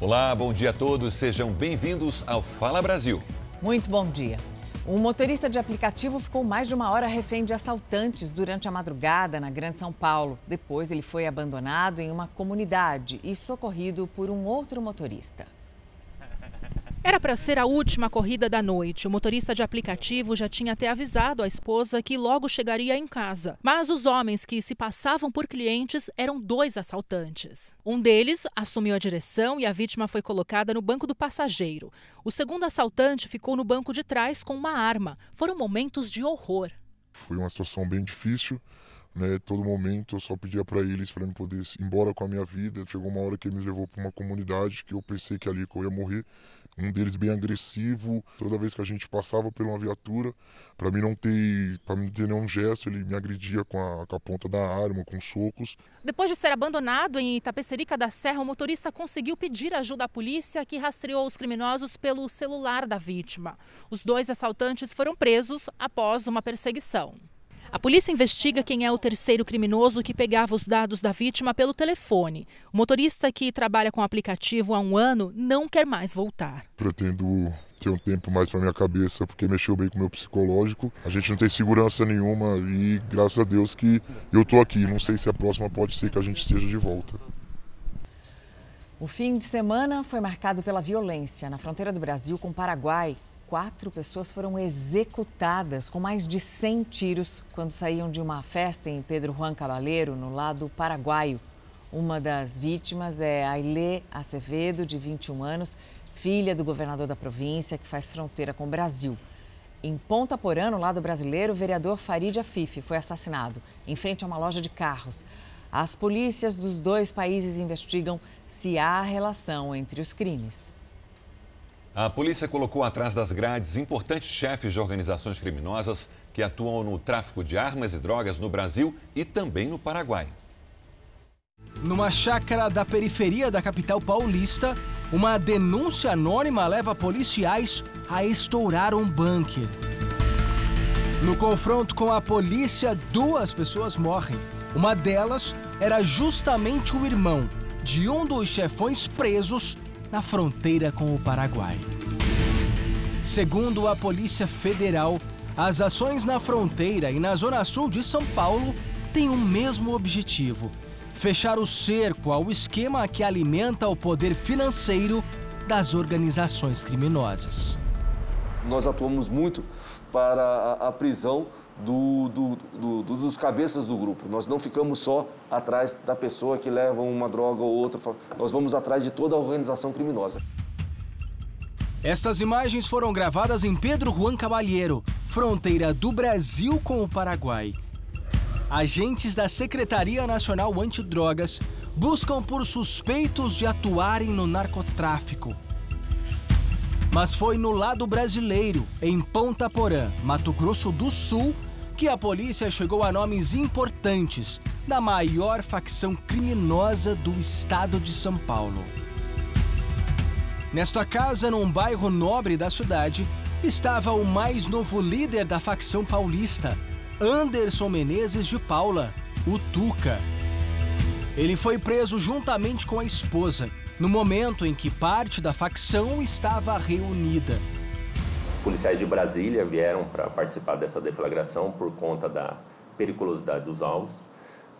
Olá, bom dia a todos. Sejam bem-vindos ao Fala Brasil. Muito bom dia. Um motorista de aplicativo ficou mais de uma hora refém de assaltantes durante a madrugada na Grande São Paulo. Depois, ele foi abandonado em uma comunidade e socorrido por um outro motorista. Era para ser a última corrida da noite. O motorista de aplicativo já tinha até avisado a esposa que logo chegaria em casa. Mas os homens que se passavam por clientes eram dois assaltantes. Um deles assumiu a direção e a vítima foi colocada no banco do passageiro. O segundo assaltante ficou no banco de trás com uma arma. Foram momentos de horror. Foi uma situação bem difícil. Né, todo momento eu só pedia para eles para eu poder ir embora com a minha vida. Chegou uma hora que eles levou para uma comunidade que eu pensei que ali que eu ia morrer um deles bem agressivo. Toda vez que a gente passava por uma viatura, para mim não ter, para mim ter nenhum gesto, ele me agredia com a, com a, ponta da arma, com socos. Depois de ser abandonado em Itapecerica da Serra, o motorista conseguiu pedir ajuda à polícia, que rastreou os criminosos pelo celular da vítima. Os dois assaltantes foram presos após uma perseguição. A polícia investiga quem é o terceiro criminoso que pegava os dados da vítima pelo telefone. O motorista que trabalha com o aplicativo há um ano não quer mais voltar. Pretendo ter um tempo mais para minha cabeça, porque mexeu bem com o meu psicológico. A gente não tem segurança nenhuma e graças a Deus que eu estou aqui. Não sei se a próxima pode ser que a gente esteja de volta. O fim de semana foi marcado pela violência na fronteira do Brasil com o Paraguai quatro pessoas foram executadas com mais de 100 tiros quando saíam de uma festa em Pedro Juan Cabaleiro, no lado paraguaio. Uma das vítimas é Ailê Acevedo, de 21 anos, filha do governador da província, que faz fronteira com o Brasil. Em Ponta Porã, no lado brasileiro, o vereador Farid Afif foi assassinado em frente a uma loja de carros. As polícias dos dois países investigam se há relação entre os crimes. A polícia colocou atrás das grades importantes chefes de organizações criminosas que atuam no tráfico de armas e drogas no Brasil e também no Paraguai. Numa chácara da periferia da capital paulista, uma denúncia anônima leva policiais a estourar um bunker. No confronto com a polícia, duas pessoas morrem. Uma delas era justamente o irmão de um dos chefões presos na fronteira com o Paraguai. Segundo a Polícia Federal, as ações na fronteira e na zona sul de São Paulo têm o mesmo objetivo: fechar o cerco ao esquema que alimenta o poder financeiro das organizações criminosas. Nós atuamos muito para a, prisão do, do, do, dos cabeças do grupo. Nós não ficamos só atrás da pessoa que leva uma droga ou outra, nós vamos atrás de toda a organização criminosa. Estas imagens foram gravadas em Pedro Juan Cabalheiro, fronteira do Brasil com o Paraguai. Agentes da Secretaria Nacional Antidrogas buscam por suspeitos de atuarem no narcotráfico. Mas foi no lado brasileiro, em Ponta Porã, Mato Grosso do Sul, que a polícia chegou a nomes importantes da maior facção criminosa do estado de São Paulo. Nesta casa, num bairro nobre da cidade, estava o mais novo líder da facção paulista, Anderson Menezes de Paula, o Tuca. Ele foi preso juntamente com a esposa, no momento em que parte da facção estava reunida. Policiais de Brasília vieram para participar dessa deflagração por conta da periculosidade dos alvos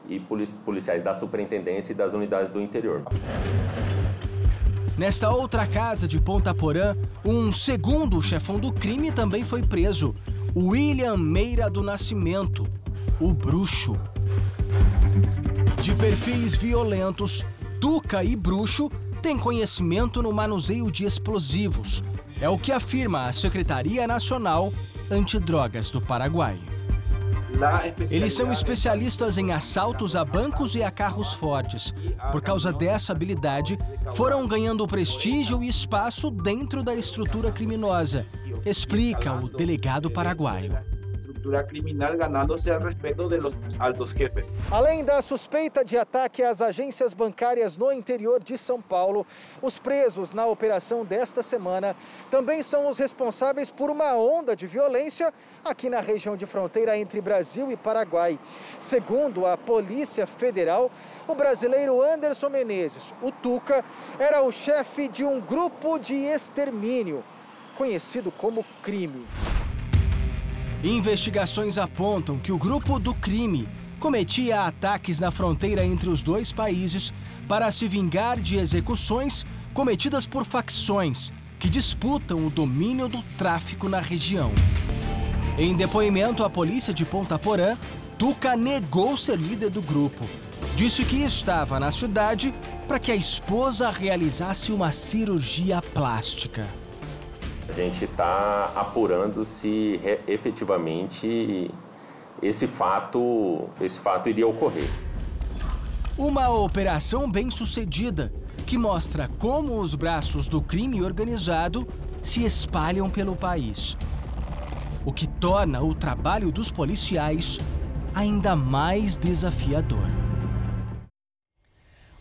e policiais da superintendência e das unidades do interior. Nesta outra casa de Ponta Porã, um segundo chefão do crime também foi preso, William Meira do Nascimento, o bruxo. De perfis violentos, Tuca e Bruxo têm conhecimento no manuseio de explosivos é o que afirma a Secretaria Nacional Antidrogas do Paraguai. Eles são especialistas em assaltos a bancos e a carros fortes. Por causa dessa habilidade, foram ganhando prestígio e espaço dentro da estrutura criminosa, explica o delegado paraguaio. Estructura criminal, ganándose el respeto de los altos jefes. Além da suspeita de ataque às agências bancárias no interior de São Paulo, os presos na operação desta semana também são os responsáveis por uma onda de violência aqui na região de fronteira entre Brasil e Paraguai. Segundo a Polícia Federal, o brasileiro Anderson Menezes, o Tuca, era o chefe de um grupo de extermínio, conhecido como crime. Investigações apontam que o grupo do crime cometia ataques na fronteira entre os dois países para se vingar de execuções cometidas por facções que disputam o domínio do tráfico na região. Em depoimento à polícia de Ponta Porã, Tuca negou ser líder do grupo. Disse que estava na cidade para que a esposa realizasse uma cirurgia plástica. A gente está apurando se efetivamente esse fato, esse fato iria ocorrer. Uma operação bem sucedida que mostra como os braços do crime organizado se espalham pelo país o que torna o trabalho dos policiais ainda mais desafiador.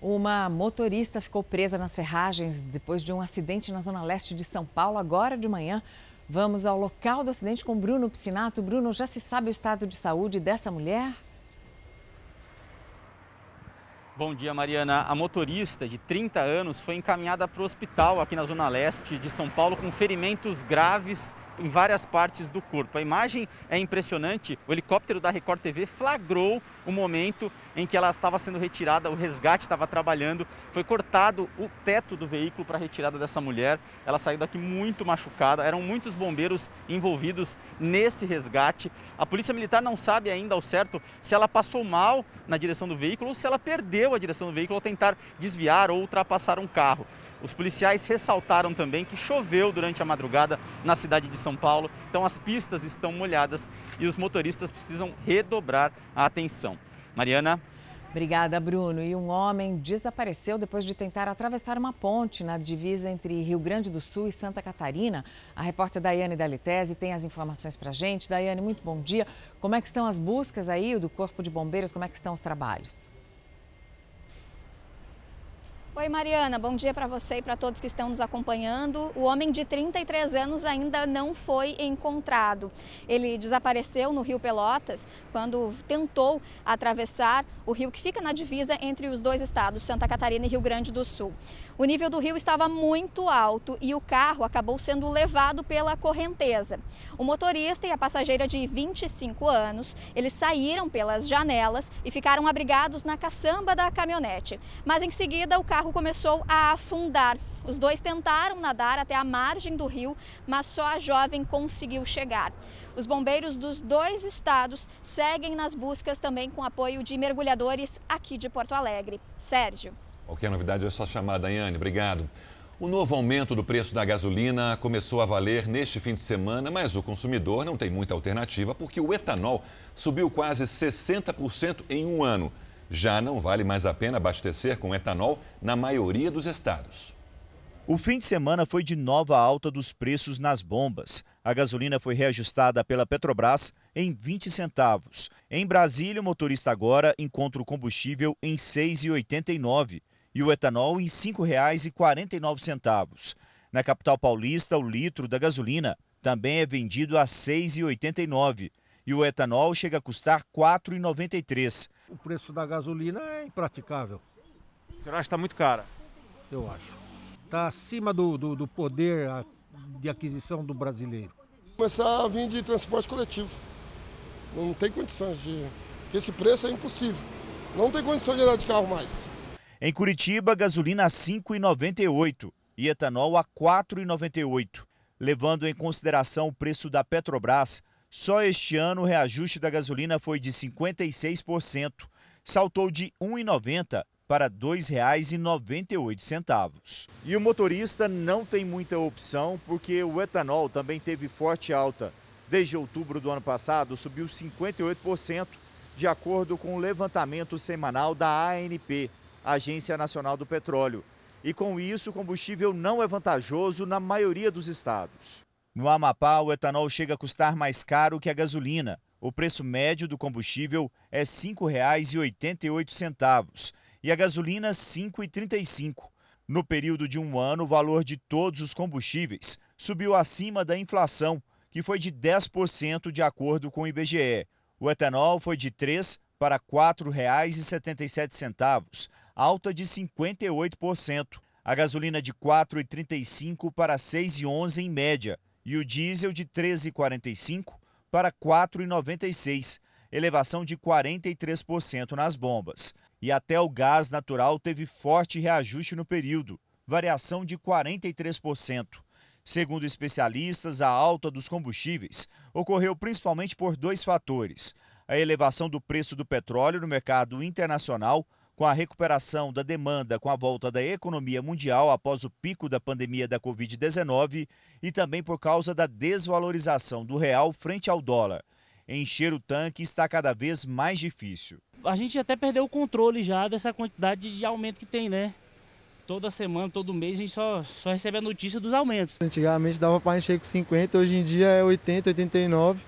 Uma motorista ficou presa nas ferragens depois de um acidente na zona leste de São Paulo, agora de manhã. Vamos ao local do acidente com Bruno Piscinato. Bruno, já se sabe o estado de saúde dessa mulher? Bom dia, Mariana. A motorista de 30 anos foi encaminhada para o hospital aqui na Zona Leste de São Paulo com ferimentos graves em várias partes do corpo. A imagem é impressionante. O helicóptero da Record TV flagrou o momento em que ela estava sendo retirada, o resgate estava trabalhando. Foi cortado o teto do veículo para a retirada dessa mulher. Ela saiu daqui muito machucada. Eram muitos bombeiros envolvidos nesse resgate. A Polícia Militar não sabe ainda ao certo se ela passou mal na direção do veículo ou se ela perdeu a direção do veículo ao tentar desviar ou ultrapassar um carro. Os policiais ressaltaram também que choveu durante a madrugada na cidade de São Paulo, então as pistas estão molhadas e os motoristas precisam redobrar a atenção. Mariana. Obrigada, Bruno. E um homem desapareceu depois de tentar atravessar uma ponte na divisa entre Rio Grande do Sul e Santa Catarina. A repórter Daiane Dalitese tem as informações para a gente. Daiane, muito bom dia. Como é que estão as buscas aí do Corpo de Bombeiros? Como é que estão os trabalhos? Oi, Mariana, bom dia para você e para todos que estão nos acompanhando. O homem de 33 anos ainda não foi encontrado. Ele desapareceu no Rio Pelotas quando tentou atravessar o rio que fica na divisa entre os dois estados, Santa Catarina e Rio Grande do Sul. O nível do rio estava muito alto e o carro acabou sendo levado pela correnteza. O motorista e a passageira de 25 anos, eles saíram pelas janelas e ficaram abrigados na caçamba da caminhonete. Mas em seguida o carro começou a afundar. Os dois tentaram nadar até a margem do rio, mas só a jovem conseguiu chegar. Os bombeiros dos dois estados seguem nas buscas também com apoio de mergulhadores aqui de Porto Alegre. Sérgio. Qualquer novidade é só chamar, Daiane. Obrigado. O novo aumento do preço da gasolina começou a valer neste fim de semana, mas o consumidor não tem muita alternativa porque o etanol subiu quase 60% em um ano. Já não vale mais a pena abastecer com etanol na maioria dos estados. O fim de semana foi de nova alta dos preços nas bombas. A gasolina foi reajustada pela Petrobras em 20 centavos. Em Brasília, o motorista agora encontra o combustível em R$ 6,89 e o etanol em R$ 5,49. Na capital paulista, o litro da gasolina também é vendido a R$ 6,89 e o etanol chega a custar R$ 4,93. O preço da gasolina é impraticável. O senhor acha que está muito cara? Eu acho. Está acima do, do, do poder de aquisição do brasileiro. Começar a vir de transporte coletivo. Não tem condições de. Esse preço é impossível. Não tem condição de andar de carro mais. Em Curitiba, gasolina a R$ 5,98 e etanol a R$ 4,98. Levando em consideração o preço da Petrobras, só este ano o reajuste da gasolina foi de 56%, saltou de R$ 1,90 para R$ 2,98. E o motorista não tem muita opção porque o etanol também teve forte alta. Desde outubro do ano passado, subiu 58%, de acordo com o levantamento semanal da ANP, Agência Nacional do Petróleo. E com isso, o combustível não é vantajoso na maioria dos estados. No Amapá, o etanol chega a custar mais caro que a gasolina. O preço médio do combustível é R$ 5,88 e a gasolina R$ 5,35. No período de um ano, o valor de todos os combustíveis subiu acima da inflação, que foi de 10% de acordo com o IBGE. O etanol foi de R$ 3 para R$ 4,77, alta de 58%. A gasolina de R$ 4,35 para R$ 6,11 em média e o diesel de R$ 13,45 para R$ 4,96, elevação de 43% nas bombas. E até o gás natural teve forte reajuste no período, variação de 43%. Segundo especialistas, a alta dos combustíveis ocorreu principalmente por dois fatores: a elevação do preço do petróleo no mercado internacional, com a recuperação da demanda com a volta da economia mundial após o pico da pandemia da Covid-19 e também por causa da desvalorização do real frente ao dólar. Encher o tanque está cada vez mais difícil a gente até perdeu o controle já dessa quantidade de aumento que tem, né? Toda semana, todo mês, a gente só, só recebe a notícia dos aumentos. Antigamente dava para encher com 50, hoje em dia é 80, 89.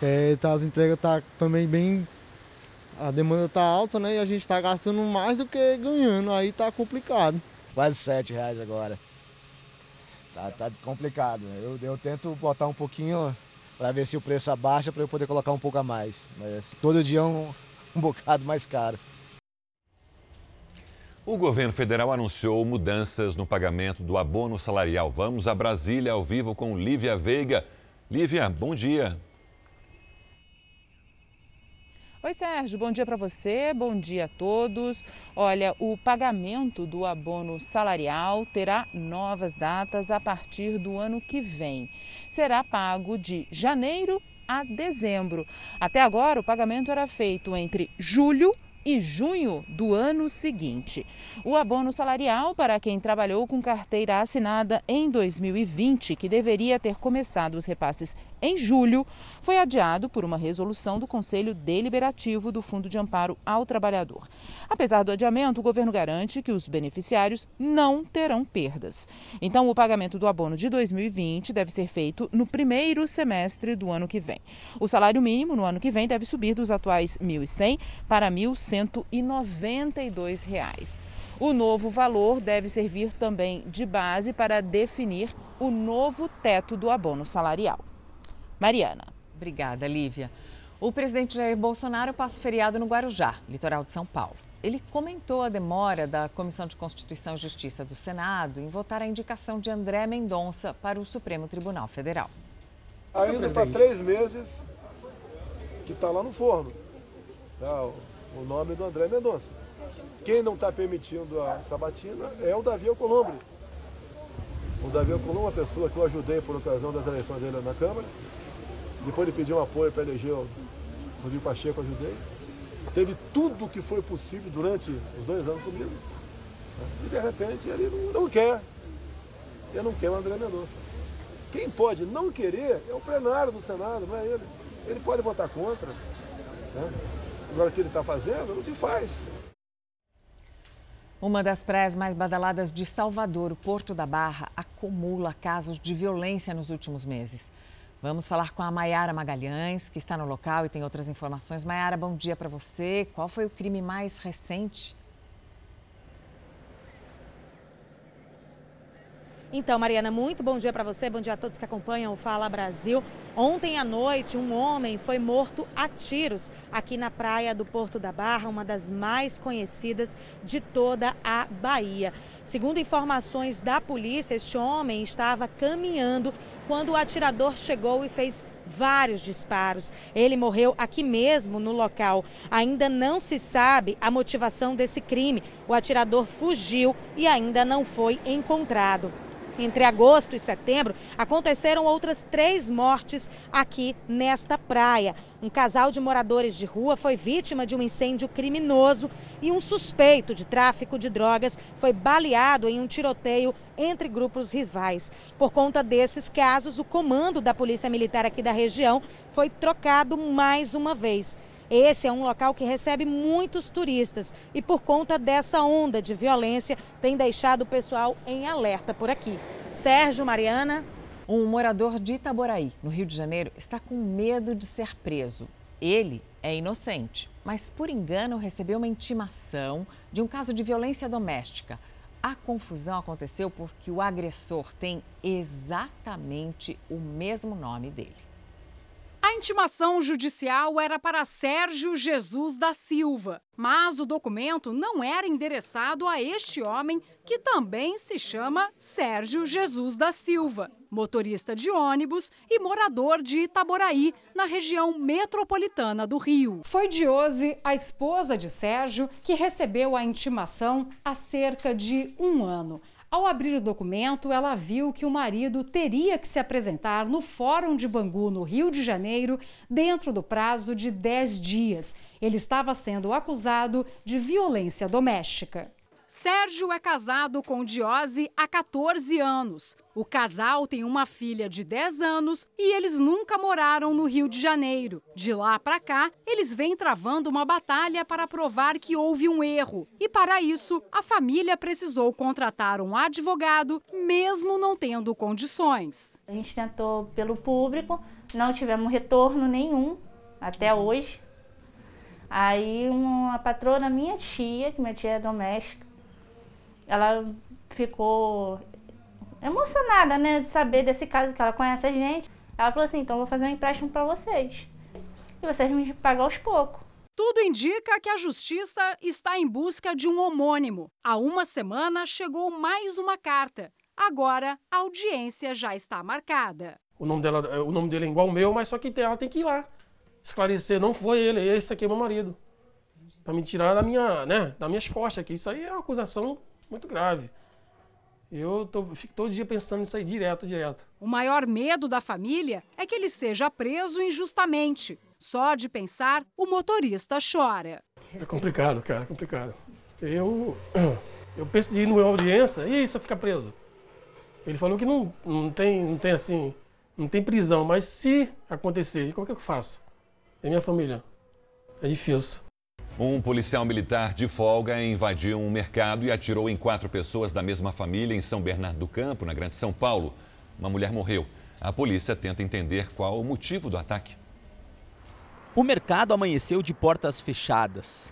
É, tá, as entregas tá também bem. A demanda tá alta, né? E a gente está gastando mais do que ganhando, aí tá complicado. Quase 7 reais agora. Tá, tá complicado. Né? Eu, eu tento botar um pouquinho para ver se o preço abaixa para eu poder colocar um pouco a mais. Mas todo dia é um, um bocado mais caro. O governo federal anunciou mudanças no pagamento do abono salarial. Vamos a Brasília ao vivo com Lívia Veiga. Lívia, bom dia. Oi, Sérgio, bom dia para você, bom dia a todos. Olha, o pagamento do abono salarial terá novas datas a partir do ano que vem. Será pago de janeiro a dezembro. Até agora, o pagamento era feito entre julho e junho do ano seguinte. O abono salarial para quem trabalhou com carteira assinada em 2020, que deveria ter começado os repasses em julho, foi adiado por uma resolução do Conselho Deliberativo do Fundo de Amparo ao Trabalhador. Apesar do adiamento, o governo garante que os beneficiários não terão perdas. Então, o pagamento do abono de 2020 deve ser feito no primeiro semestre do ano que vem. O salário mínimo no ano que vem deve subir dos atuais R$ 1.100 para 1.192 reais. O novo valor deve servir também de base para definir o novo teto do abono salarial. Mariana. Obrigada, Lívia. O presidente Jair Bolsonaro passa o feriado no Guarujá, litoral de São Paulo. Ele comentou a demora da Comissão de Constituição e Justiça do Senado em votar a indicação de André Mendonça para o Supremo Tribunal Federal. Ainda para três meses que está lá no forno. Tá, o nome do André Mendonça. Quem não está permitindo a sabatina é o Davi Alcolumbre. O Davi Alcolumbre é uma pessoa que eu ajudei por ocasião das eleições dele na Câmara depois de pedir um apoio para eleger o Rodrigo Pacheco, ajudei. Teve tudo o que foi possível durante os dois anos comigo. E de repente ele não, não quer. Ele não quer o André Mendonça. Quem pode não querer é o plenário do Senado, não é ele. Ele pode votar contra. Né? Agora o que ele está fazendo, não se faz. Uma das praias mais badaladas de Salvador, o Porto da Barra, acumula casos de violência nos últimos meses. Vamos falar com a Maiara Magalhães, que está no local e tem outras informações. Maiara, bom dia para você. Qual foi o crime mais recente? Então, Mariana, muito bom dia para você, bom dia a todos que acompanham o Fala Brasil. Ontem à noite, um homem foi morto a tiros aqui na praia do Porto da Barra, uma das mais conhecidas de toda a Bahia. Segundo informações da polícia, este homem estava caminhando quando o atirador chegou e fez vários disparos. Ele morreu aqui mesmo no local. Ainda não se sabe a motivação desse crime. O atirador fugiu e ainda não foi encontrado. Entre agosto e setembro, aconteceram outras três mortes aqui nesta praia. Um casal de moradores de rua foi vítima de um incêndio criminoso e um suspeito de tráfico de drogas foi baleado em um tiroteio entre grupos rivais. Por conta desses casos, o comando da Polícia Militar aqui da região foi trocado mais uma vez. Esse é um local que recebe muitos turistas e, por conta dessa onda de violência, tem deixado o pessoal em alerta por aqui. Sérgio, Mariana. Um morador de Itaboraí, no Rio de Janeiro, está com medo de ser preso. Ele é inocente, mas por engano recebeu uma intimação de um caso de violência doméstica. A confusão aconteceu porque o agressor tem exatamente o mesmo nome dele. Intimação judicial era para Sérgio Jesus da Silva, mas o documento não era endereçado a este homem, que também se chama Sérgio Jesus da Silva, motorista de ônibus e morador de Itaboraí, na região metropolitana do Rio. Foi Diose, a esposa de Sérgio, que recebeu a intimação há cerca de um ano. Ao abrir o documento, ela viu que o marido teria que se apresentar no Fórum de Bangu, no Rio de Janeiro, dentro do prazo de 10 dias. Ele estava sendo acusado de violência doméstica. Sérgio é casado com Diose há 14 anos. O casal tem uma filha de 10 anos e eles nunca moraram no Rio de Janeiro. De lá para cá, eles vêm travando uma batalha para provar que houve um erro. E para isso, a família precisou contratar um advogado, mesmo não tendo condições. A gente tentou pelo público, não tivemos retorno nenhum até hoje. Aí uma patroa minha tia, que minha tia é doméstica, ela ficou emocionada, né, de saber desse caso que ela conhece a gente. Ela falou assim: então vou fazer um empréstimo para vocês. E vocês me pagam aos poucos. Tudo indica que a justiça está em busca de um homônimo. Há uma semana chegou mais uma carta. Agora a audiência já está marcada. O nome, dela, o nome dele é igual ao meu, mas só que ela tem que ir lá. Esclarecer, não foi ele, esse aqui é meu marido. Para me tirar da minha, né, das minhas costas, que isso aí é uma acusação muito grave. Eu tô, fico todo dia pensando nisso aí direto, direto. O maior medo da família é que ele seja preso injustamente. Só de pensar, o motorista chora. É complicado, cara, é complicado. Eu, eu pensei ir numa audiência e isso ficar preso. Ele falou que não, não, tem, não tem assim, não tem prisão, mas se acontecer, como é que eu faço? É minha família. É difícil. Um policial militar de folga invadiu um mercado e atirou em quatro pessoas da mesma família em São Bernardo do Campo, na Grande São Paulo. Uma mulher morreu. A polícia tenta entender qual o motivo do ataque. O mercado amanheceu de portas fechadas.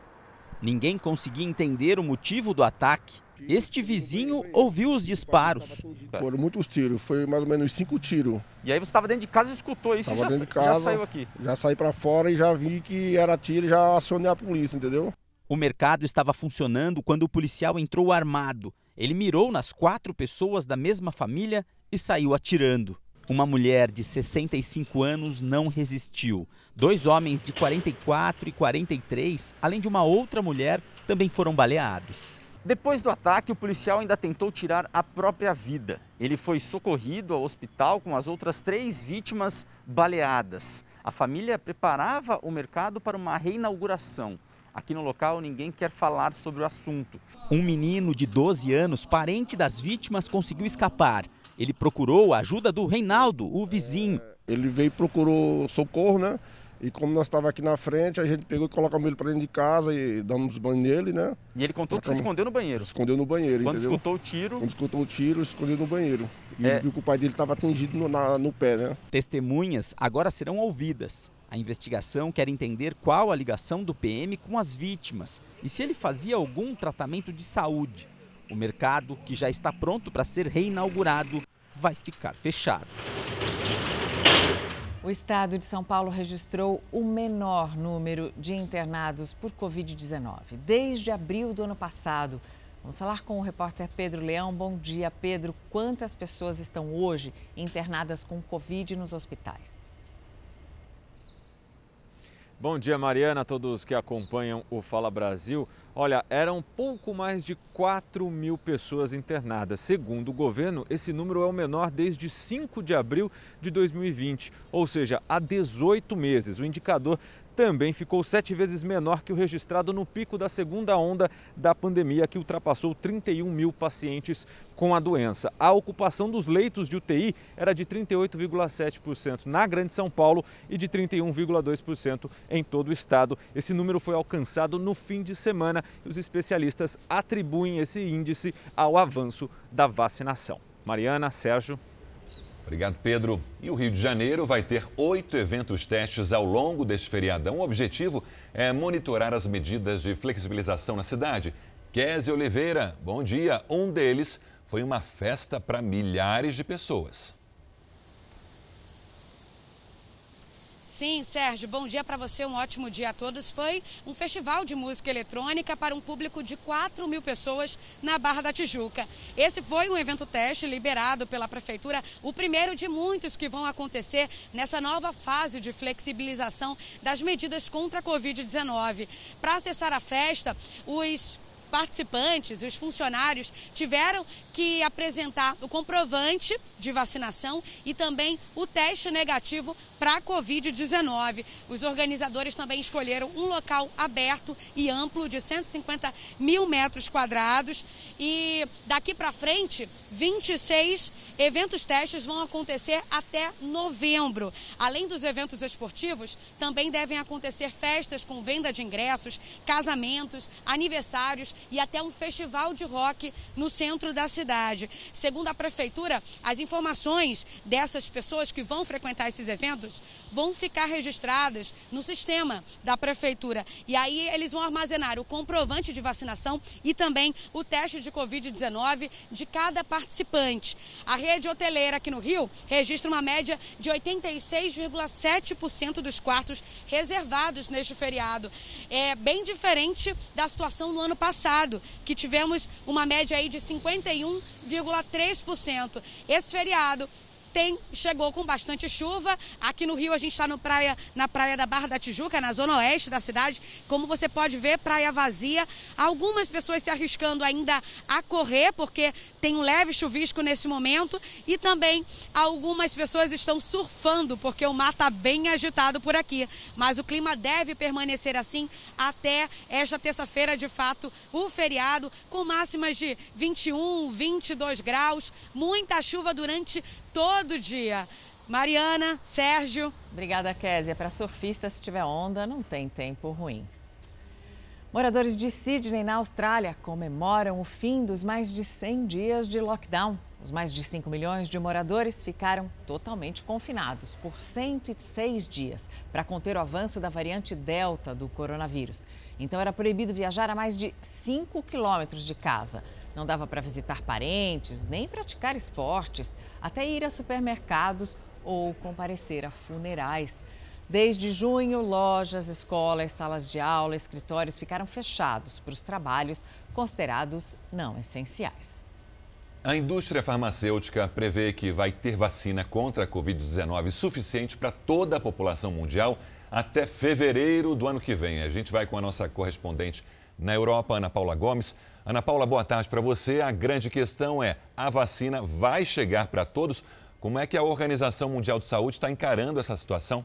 Ninguém conseguia entender o motivo do ataque este vizinho ouviu os disparos. Foram muitos tiros, foi mais ou menos cinco tiros. E aí você estava dentro de casa e escutou isso tava e já, casa, já saiu aqui? Já saí para fora e já vi que era tiro e já acionei a polícia, entendeu? O mercado estava funcionando quando o policial entrou armado. Ele mirou nas quatro pessoas da mesma família e saiu atirando. Uma mulher de 65 anos não resistiu. Dois homens de 44 e 43, além de uma outra mulher, também foram baleados. Depois do ataque, o policial ainda tentou tirar a própria vida. Ele foi socorrido ao hospital com as outras três vítimas baleadas. A família preparava o mercado para uma reinauguração. Aqui no local, ninguém quer falar sobre o assunto. Um menino de 12 anos, parente das vítimas, conseguiu escapar. Ele procurou a ajuda do Reinaldo, o vizinho. Ele veio e procurou socorro, né? E como nós estávamos aqui na frente, a gente pegou e colocamos ele para dentro de casa e damos banho nele, né? E ele contou que se escondeu no banheiro. Se escondeu no banheiro, Quando entendeu? escutou o tiro... Quando escutou o tiro, se escondeu no banheiro. E É. viu que o pai dele estava atingido no, na- no pé, né? Testemunhas agora serão ouvidas. A investigação quer entender qual a ligação do PM com as vítimas e se ele fazia algum tratamento de saúde. O mercado, que já está pronto para ser reinaugurado, vai ficar fechado. O estado de São Paulo registrou o menor número de internados por Covid-19 desde abril do ano passado. Vamos falar com o repórter Pedro Leão. Bom dia, Pedro. Quantas pessoas estão hoje internadas com Covid nos hospitais? Bom dia, Mariana, a todos que acompanham o Fala Brasil. Olha, eram pouco mais de 4 mil pessoas internadas. Segundo o governo, esse número é o menor desde 5 de abril de 2020, ou seja, há 18 meses. O indicador também ficou sete vezes menor que o registrado no pico da segunda onda da pandemia, que ultrapassou 31 mil pacientes com a doença. A ocupação dos leitos de UTI era de 38,7% na Grande São Paulo e de 31,2% em todo o estado. Esse número foi alcançado no fim de semana e os especialistas atribuem esse índice ao avanço da vacinação. Mariana, Sérgio. Obrigado, Pedro. E o Rio de Janeiro vai ter oito eventos testes ao longo deste feriadão. O objetivo é monitorar as medidas de flexibilização na cidade. Kézia Oliveira, bom dia. Um deles foi uma festa para milhares de pessoas. Sim, Sérgio, bom dia para você, um ótimo dia a todos. Foi um festival de música eletrônica para um público de 4 mil pessoas na Barra da Tijuca. Esse foi um evento teste liberado pela Prefeitura, o primeiro de muitos que vão acontecer nessa nova fase de flexibilização das medidas contra a Covid-19. Para acessar a festa, os participantes os funcionários tiveram que apresentar o comprovante de vacinação e também o teste negativo para a Covid-19. Os organizadores também escolheram um local aberto e amplo de 150 mil metros quadrados e daqui para frente, 26 eventos testes vão acontecer até novembro. Além dos eventos esportivos, também devem acontecer festas com venda de ingressos, casamentos, aniversários e até um festival de rock no centro da cidade cidade. Segundo a prefeitura, as informações dessas pessoas que vão frequentar esses eventos vão ficar registradas no sistema da prefeitura. E aí eles vão armazenar o comprovante de vacinação e também o teste de Covid-19 de cada participante. A rede hoteleira aqui no Rio registra uma média de 86,7% dos quartos reservados neste feriado. É bem diferente da situação no ano passado, que tivemos uma média aí de 51,3%. Esse feriado tem, chegou com bastante chuva. Aqui no Rio a gente está praia, na praia da Barra da Tijuca, na zona oeste da cidade. Como você pode ver, praia vazia. Algumas pessoas se arriscando ainda a correr, porque tem um leve chuvisco nesse momento. E também algumas pessoas estão surfando, porque o mar está bem agitado por aqui. Mas o clima deve permanecer assim até esta terça-feira, de fato, o feriado, com máximas de 21, 22 graus. Muita chuva durante todo dia. Mariana, Sérgio. Obrigada, Késia. Para surfistas, se tiver onda, não tem tempo ruim. Moradores de Sydney, na Austrália, comemoram o fim dos mais de 100 dias de lockdown. Os mais de 5 milhões de moradores ficaram totalmente confinados por 106 dias para conter o avanço da variante Delta do coronavírus. Então, era proibido viajar a mais de 5 quilômetros de casa. Não dava para visitar parentes, nem praticar esportes, até ir a supermercados ou comparecer a funerais. Desde junho, lojas, escolas, salas de aula, escritórios ficaram fechados para os trabalhos considerados não essenciais. A indústria farmacêutica prevê que vai ter vacina contra a Covid-19 suficiente para toda a população mundial até fevereiro do ano que vem. A gente vai com a nossa correspondente na Europa, Ana Paula Gomes. Ana Paula, boa tarde para você. A grande questão é: a vacina vai chegar para todos? Como é que a Organização Mundial de Saúde está encarando essa situação?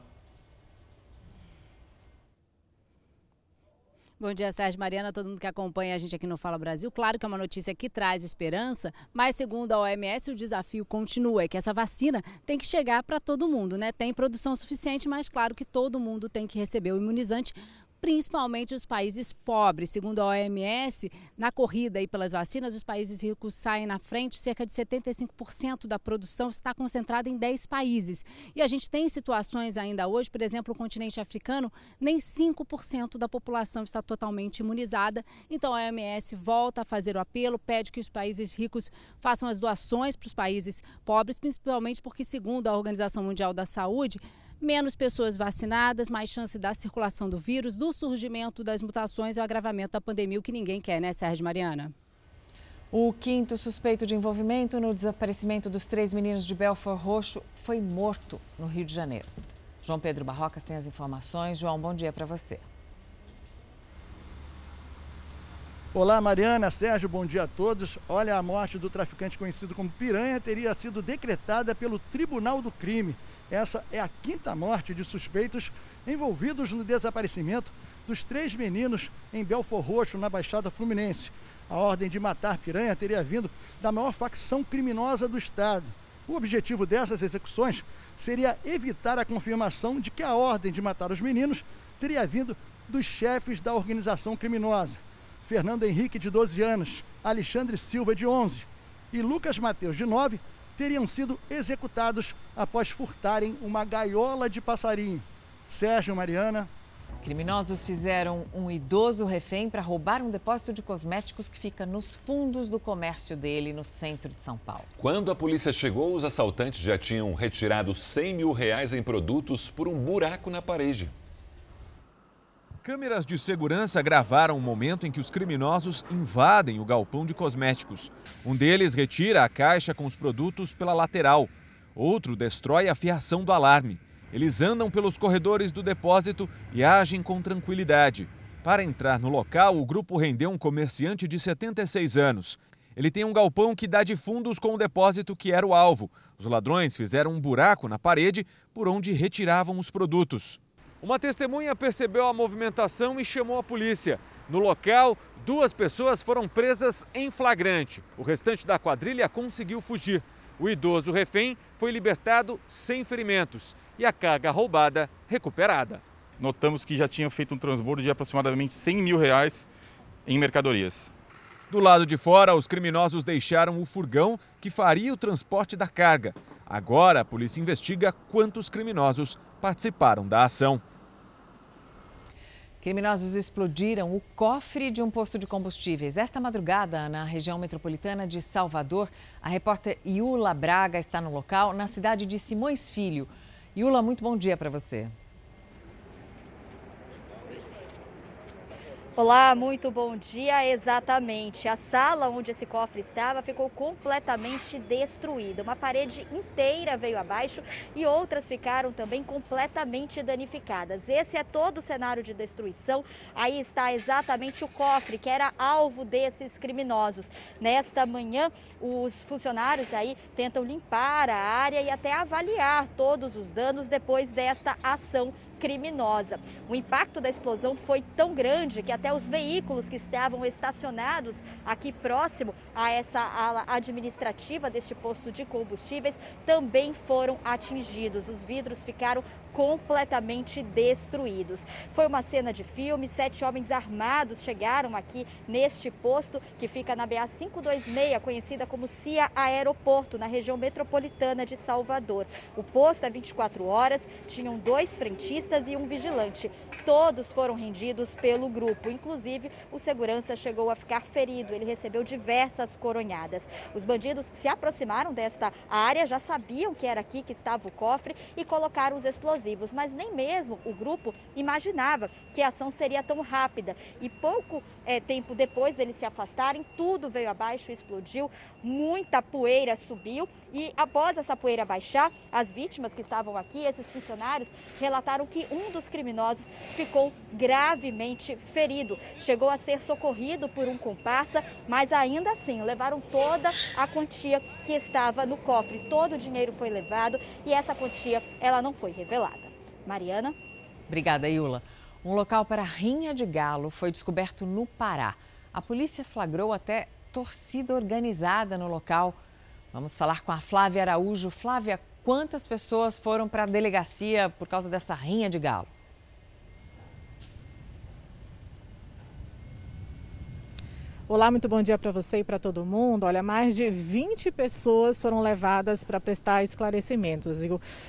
Bom dia, Sérgio Mariana, todo mundo que acompanha a gente aqui no Fala Brasil. Claro que é uma notícia que traz esperança, mas segundo a OMS, o desafio continua, é que essa vacina tem que chegar para todo mundo, né? Tem produção suficiente, mas claro que todo mundo tem que receber o imunizante principalmente os países pobres. Segundo a OMS, na corrida aí pelas vacinas, os países ricos saem na frente, cerca de 75% da produção está concentrada em 10 países. E a gente tem situações ainda hoje, por exemplo, o continente africano, nem 5% da população está totalmente imunizada. Então a OMS volta a fazer o apelo, pede que os países ricos façam as doações para os países pobres, principalmente porque, segundo a Organização Mundial da Saúde, menos pessoas vacinadas, mais chance da circulação do vírus, do surgimento das mutações e o agravamento da pandemia, o que ninguém quer, né, Sérgio Mariana? O quinto suspeito de envolvimento no desaparecimento dos três meninos de Belfort Roxo foi morto no Rio de Janeiro. João Pedro Barrocas tem as informações. João, bom dia para você. Olá, Mariana, Sérgio, bom dia a todos. Olha, a morte do traficante conhecido como Piranha teria sido decretada pelo Tribunal do Crime. Essa é a quinta morte de suspeitos envolvidos no desaparecimento dos três meninos em Belfor Roxo, na Baixada Fluminense. A ordem de matar piranha teria vindo da maior facção criminosa do Estado. O objetivo dessas execuções seria evitar a confirmação de que a ordem de matar os meninos teria vindo dos chefes da organização criminosa. Fernando Henrique, de 12 anos, Alexandre Silva, de 11 e Lucas Mateus, de 9, teriam sido executados após furtarem uma gaiola de passarinho. Sérgio Mariana. Criminosos fizeram um idoso refém para roubar um depósito de cosméticos que fica nos fundos do comércio dele, no centro de São Paulo. Quando a polícia chegou, os assaltantes já tinham retirado 100 mil reais em produtos por um buraco na parede. Câmeras de segurança gravaram o momento em que os criminosos invadem o galpão de cosméticos. Um deles retira a caixa com os produtos pela lateral. Outro destrói a fiação do alarme. Eles andam pelos corredores do depósito e agem com tranquilidade. Para entrar no local, o grupo rendeu um comerciante de 76 anos. Ele tem um galpão que dá de fundos com o depósito que era o alvo. Os ladrões fizeram um buraco na parede por onde retiravam os produtos. Uma testemunha percebeu a movimentação e chamou a polícia. No local, duas pessoas foram presas em flagrante. O restante da quadrilha conseguiu fugir. O idoso refém foi libertado sem ferimentos e a carga roubada recuperada. Notamos que já tinham feito um transbordo de aproximadamente 100 mil reais em mercadorias. Do lado de fora, os criminosos deixaram o furgão que faria o transporte da carga. Agora, a polícia investiga quantos criminosos participaram da ação. Criminosos explodiram o cofre de um posto de combustíveis. Esta madrugada, na região metropolitana de Salvador, a repórter Iula Braga está no local, na cidade de Simões Filho. Iula, muito bom dia para você. Olá, muito bom dia. Exatamente. A sala onde esse cofre estava ficou completamente destruída. Uma parede inteira veio abaixo e outras ficaram também completamente danificadas. Esse é todo o cenário de destruição. Aí está exatamente o cofre que era alvo desses criminosos. Nesta manhã, os funcionários aí tentam limpar a área e até avaliar todos os danos depois desta ação criminosa. O impacto da explosão foi tão grande que até os veículos que estavam estacionados aqui próximo a essa ala administrativa deste posto de combustíveis também foram atingidos. Os vidros ficaram completamente destruídos. Foi uma cena de filme, sete homens armados chegaram aqui neste posto que fica na BA 526, conhecida como CIA Aeroporto, na região metropolitana de Salvador. O posto é 24 horas, tinham dois frentistas e um vigilante. Todos foram rendidos pelo grupo, inclusive o segurança chegou a ficar ferido, ele recebeu diversas coronhadas. Os bandidos se aproximaram desta área, já sabiam que era aqui que estava o cofre e colocaram os explosivos, mas nem mesmo o grupo imaginava que a ação seria tão rápida. E pouco é, tempo depois deles se afastarem, tudo veio abaixo, explodiu, muita poeira subiu e após essa poeira baixar, as vítimas que estavam aqui, esses funcionários, relataram que um dos criminosos ficou gravemente ferido. Chegou a ser socorrido por um comparsa, mas ainda assim levaram toda a quantia que estava no cofre. Todo o dinheiro foi levado e essa quantia ela não foi revelada. Mariana? Obrigada, Iula. Um local para rinha de galo foi descoberto no Pará. A polícia flagrou até torcida organizada no local. Vamos falar com a Flávia Araújo. Flávia, quantas pessoas foram para a delegacia por causa dessa rinha de galo? Olá, muito bom dia para você e para todo mundo. Olha, mais de 20 pessoas foram levadas para prestar esclarecimentos.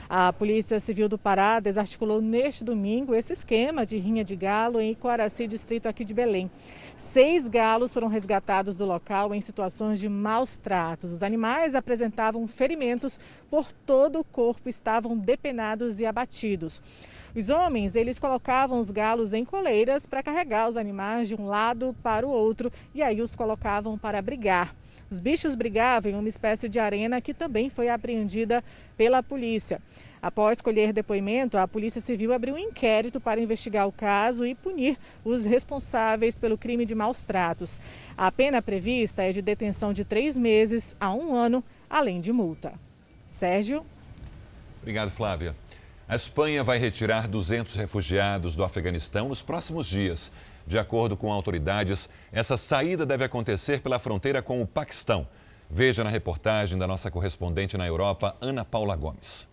A Polícia Civil do Pará desarticulou neste domingo esse esquema de rinha de galo em Coaraci, distrito aqui de Belém. Seis galos foram resgatados do local em situações de maus tratos. Os animais apresentavam ferimentos por todo o corpo, estavam depenados e abatidos. Os homens, eles colocavam os galos em coleiras para carregar os animais de um lado para o outro e aí os colocavam para brigar. Os bichos brigavam em uma espécie de arena que também foi apreendida pela polícia. Após colher depoimento, a Polícia Civil abriu um inquérito para investigar o caso e punir os responsáveis pelo crime de maus tratos. A pena prevista é de detenção de três meses a um ano, além de multa. Sérgio. Obrigado, Flávia. A Espanha vai retirar 200 refugiados do Afeganistão nos próximos dias. De acordo com autoridades, essa saída deve acontecer pela fronteira com o Paquistão. Veja na reportagem da nossa correspondente na Europa, Ana Paula Gomes.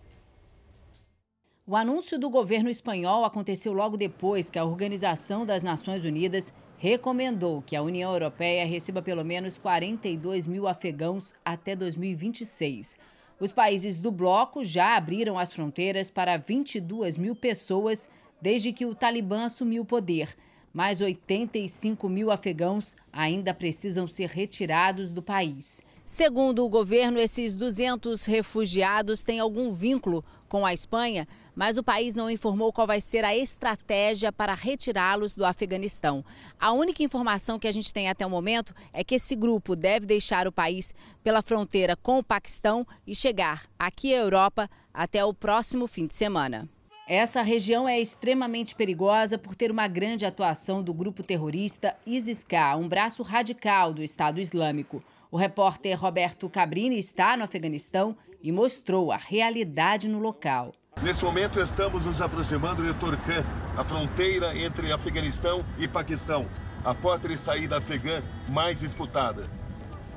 O anúncio do governo espanhol aconteceu logo depois que a Organização das Nações Unidas recomendou que a União Europeia receba pelo menos 42 mil afegãos até 2026. Os países do bloco já abriram as fronteiras para 22 mil pessoas desde que o Talibã assumiu o poder. Mais 85 mil afegãos ainda precisam ser retirados do país. Segundo o governo, esses 200 refugiados têm algum vínculo com a Espanha, mas o país não informou qual vai ser a estratégia para retirá-los do Afeganistão. A única informação que a gente tem até o momento é que esse grupo deve deixar o país pela fronteira com o Paquistão e chegar aqui à Europa até o próximo fim de semana. Essa região é extremamente perigosa por ter uma grande atuação do grupo terrorista ISIS-K, um braço radical do Estado Islâmico. O repórter Roberto Cabrini está no Afeganistão e mostrou a realidade no local. Nesse momento estamos nos aproximando de Turkã, a fronteira entre Afeganistão e Paquistão, a porta de saída afegã mais disputada.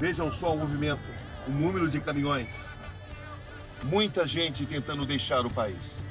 Vejam só o movimento, o número de caminhões. Muita gente tentando deixar o país.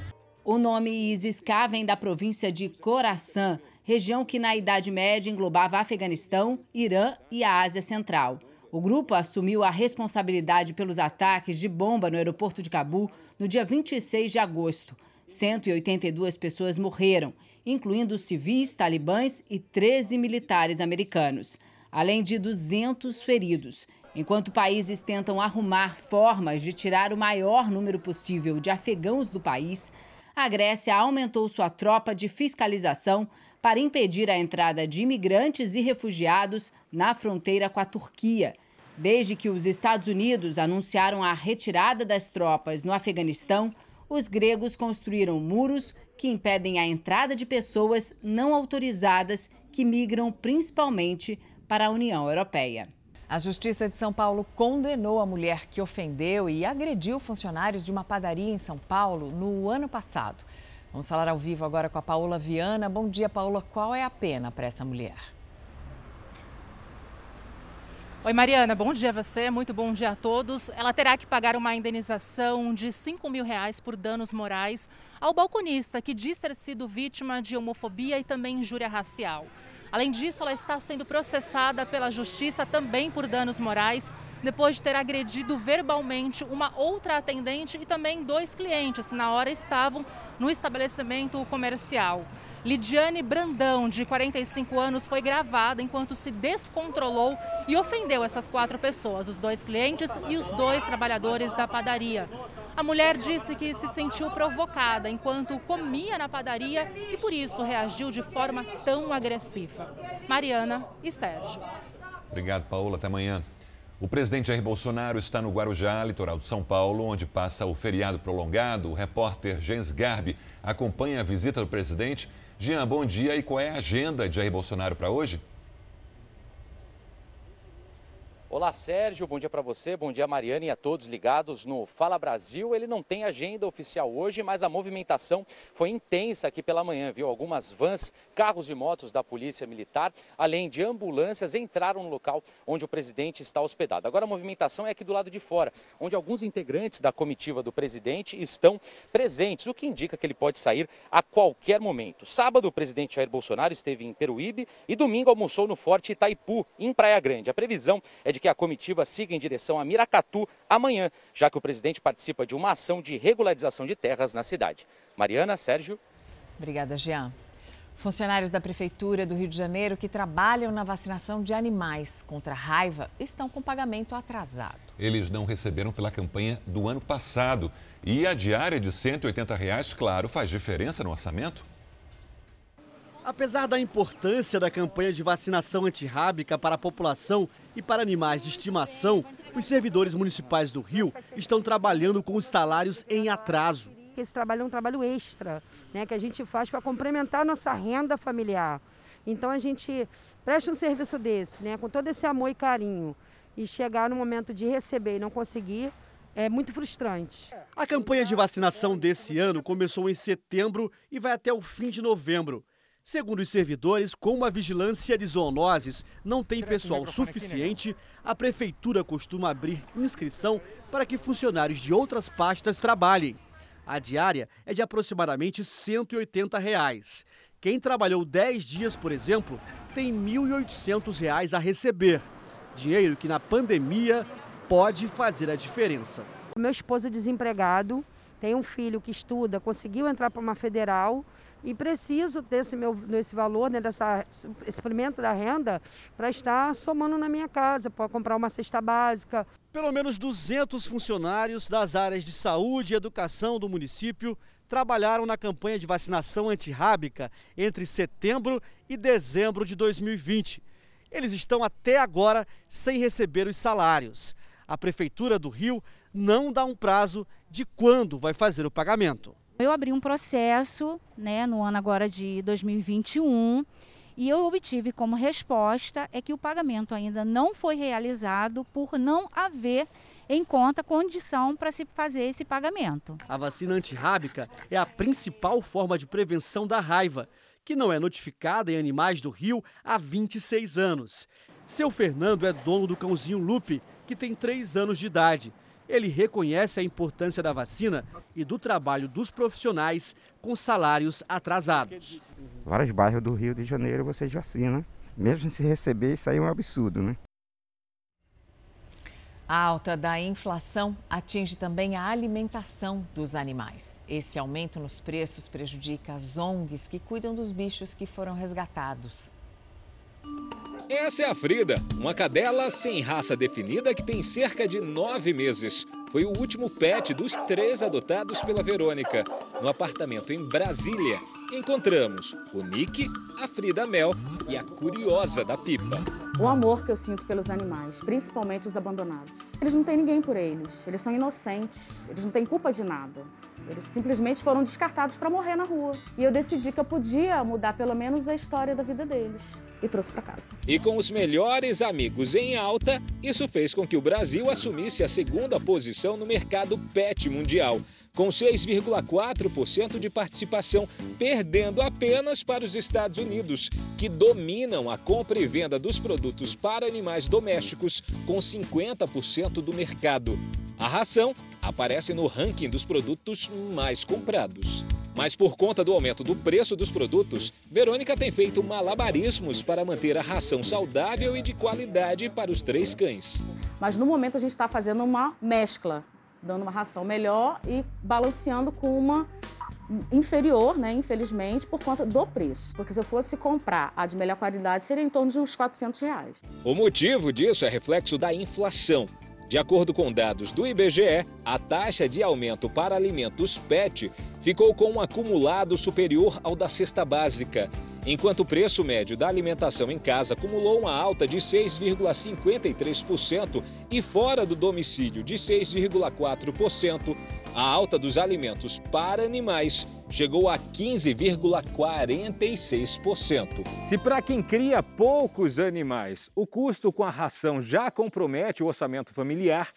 O nome ISIS-K vem da província de Khorasan, região que na Idade Média englobava Afeganistão, Irã e a Ásia Central. O grupo assumiu a responsabilidade pelos ataques de bomba no aeroporto de Cabu no dia 26 de agosto. 182 pessoas morreram, incluindo civis, talibãs e 13 militares americanos, além de 200 feridos. Enquanto países tentam arrumar formas de tirar o maior número possível de afegãos do país, a Grécia aumentou sua tropa de fiscalização para impedir a entrada de imigrantes e refugiados na fronteira com a Turquia. Desde que os Estados Unidos anunciaram a retirada das tropas no Afeganistão, os gregos construíram muros que impedem a entrada de pessoas não autorizadas que migram principalmente para a União Europeia. A Justiça de São Paulo condenou a mulher que ofendeu e agrediu funcionários de uma padaria em São Paulo no ano passado. Vamos falar ao vivo agora com a Paola Viana. Bom dia, Paola. Qual é a pena para essa mulher? Oi, Mariana, bom dia a você, muito bom dia a todos. Ela terá que pagar uma indenização de 5 mil reais por danos morais ao balconista que diz ter sido vítima de homofobia e também injúria racial. Além disso, ela está sendo processada pela justiça também por danos morais, depois de ter agredido verbalmente uma outra atendente e também dois clientes que na hora estavam no estabelecimento comercial. Lidiane Brandão, de 45 anos, foi gravada enquanto se descontrolou e ofendeu essas quatro pessoas, os dois clientes e os dois trabalhadores da padaria. A mulher disse que se sentiu provocada enquanto comia na padaria e por isso reagiu de forma tão agressiva. Mariana e Sérgio. Obrigado, Paola. Até amanhã. O presidente Jair Bolsonaro está no Guarujá, litoral de São Paulo, onde passa o feriado prolongado. O repórter Jens Garbi acompanha a visita do presidente Jean, bom dia. E qual é a agenda de Jair Bolsonaro para hoje? Olá, Sérgio. Bom dia para você, bom dia, Mariana e a todos ligados no Fala Brasil. Ele não tem agenda oficial hoje, mas a movimentação foi intensa aqui pela manhã, viu? Algumas vans, carros e motos da Polícia Militar, além de ambulâncias, entraram no local onde o presidente está hospedado. Agora a movimentação é aqui do lado de fora, onde alguns integrantes da comitiva do presidente estão presentes, o que indica que ele pode sair a qualquer momento. Sábado, o presidente Jair Bolsonaro esteve em Peruíbe e domingo almoçou no Forte Itaipu, em Praia Grande. A previsão é de que a comitiva siga em direção a Miracatu amanhã, já que o presidente participa de uma ação de regularização de terras na cidade. Mariana, Sérgio. Obrigada, Jean. Funcionários da Prefeitura do Rio de Janeiro que trabalham na vacinação de animais contra a raiva estão com pagamento atrasado. Eles não receberam pela campanha do ano passado. E a diária de 180 reais, claro, faz diferença no orçamento? Apesar da importância da campanha de vacinação antirrábica para a população e para animais de estimação, os servidores municipais do Rio estão trabalhando com os salários em atraso. Esse trabalho é um trabalho extra, né, que a gente faz para complementar a nossa renda familiar. Então a gente presta um serviço desse, né, com todo esse amor e carinho, e chegar no momento de receber e não conseguir, é muito frustrante. A campanha de vacinação desse ano começou em setembro e vai até o fim de novembro. Segundo os servidores, como a vigilância de zoonoses não tem pessoal suficiente, a prefeitura costuma abrir inscrição para que funcionários de outras pastas trabalhem. A diária é de aproximadamente 180 reais. Quem trabalhou 10 dias, por exemplo, tem R$ 1.800 a receber. Dinheiro que na pandemia pode fazer a diferença. O meu esposo é desempregado, tem um filho que estuda, conseguiu entrar para uma federal e preciso desse meu desse valor, né, dessa suprimento da renda para estar somando na minha casa, para comprar uma cesta básica. Pelo menos 200 funcionários das áreas de saúde e educação do município trabalharam na campanha de vacinação antirrábica entre setembro e dezembro de 2020. Eles estão até agora sem receber os salários. A prefeitura do Rio não dá um prazo de quando vai fazer o pagamento. Eu abri um processo né, no ano agora de 2021 e eu obtive como resposta é que o pagamento ainda não foi realizado por não haver em conta condição para se fazer esse pagamento. A vacina antirrábica é a principal forma de prevenção da raiva, que não é notificada em animais do Rio há 26 anos. Seu Fernando é dono do cãozinho Lupe, que tem 3 anos de idade. Ele reconhece a importância da vacina e do trabalho dos profissionais com salários atrasados. Vários bairros do Rio de Janeiro vocês vacinam. Mesmo se receber, isso aí é um absurdo, né? A alta da inflação atinge também a alimentação dos animais. Esse aumento nos preços prejudica as ONGs que cuidam dos bichos que foram resgatados. Essa é a Frida, uma cadela sem raça definida que tem cerca de nove meses. Foi o último pet dos três adotados pela Verônica. No apartamento em Brasília, encontramos o Nick, a Frida Mel e a curiosa da Pipa. O amor que eu sinto pelos animais, principalmente os abandonados. Eles não têm ninguém por eles, eles são inocentes, eles não têm culpa de nada. Eles simplesmente foram descartados para morrer na rua. E eu decidi que eu podia mudar pelo menos a história da vida deles. E trouxe para casa. E com os melhores amigos em alta, isso fez com que o Brasil assumisse a segunda posição no mercado pet mundial com 6,4% de participação, perdendo apenas para os Estados Unidos, que dominam a compra e venda dos produtos para animais domésticos com 50% do mercado. A ração aparece no ranking dos produtos mais comprados. Mas por conta do aumento do preço dos produtos, Verônica tem feito malabarismos para manter a ração saudável e de qualidade para os três cães. Mas no momento a gente está fazendo uma mescla, dando uma ração melhor e balanceando com uma inferior, né, infelizmente, por conta do preço. Porque se eu fosse comprar a de melhor qualidade, seria em torno de uns 400 reais. O motivo disso é reflexo da inflação. De acordo com dados do IBGE, a taxa de aumento para alimentos PET ficou com um acumulado superior ao da cesta básica, enquanto o preço médio da alimentação em casa acumulou uma alta de 6,53% e fora do domicílio de 6,4%. A alta dos alimentos para animais chegou a 15,46%. Se para quem cria poucos animais, o custo com a ração já compromete o orçamento familiar,